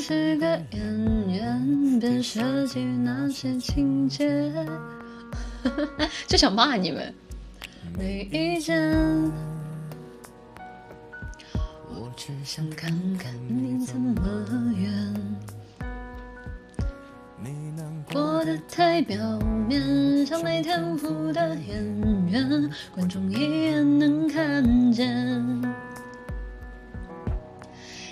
是个演员，别设计那些情节。就想骂你们，没意见。我只想看看你怎么圆。过得太表面，像没天赋的演员，观众一眼能看见。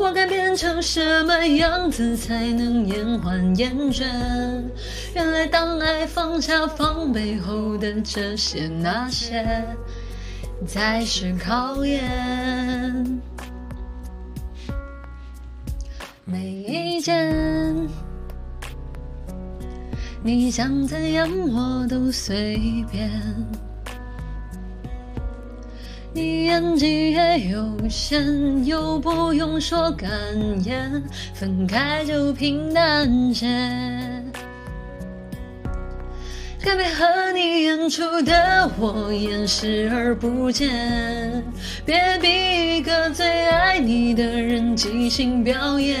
我该变成什么样子才能延缓厌倦？原来当爱放下防备后的这些那些，才是考验。没意见，你想怎样我都随便。你演技也有限，又不用说感言，分开就平淡些。该配合你演出的我演视而不见，别逼一个最爱你的人即兴表演。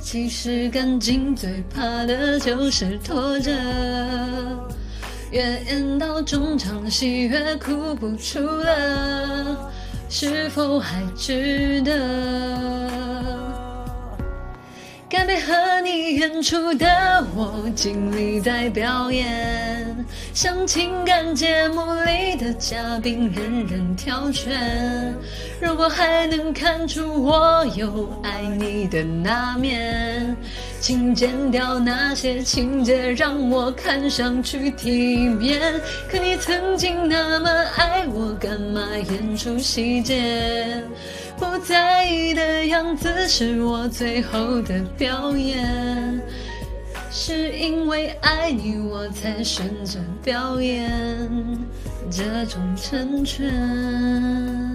其实感情最怕的就是拖着，越演到中场戏越哭不出了，是否还值得？该配合你演出的我尽力在表演，像情感节目里的嘉宾任人挑选。如果还能看出我有爱你的那面，请剪掉那些情节，让我看上去体面。可你曾经那么爱我，干嘛演出细节？不在意的样子是我最后的表演，是因为爱你我才选择表演这种成全。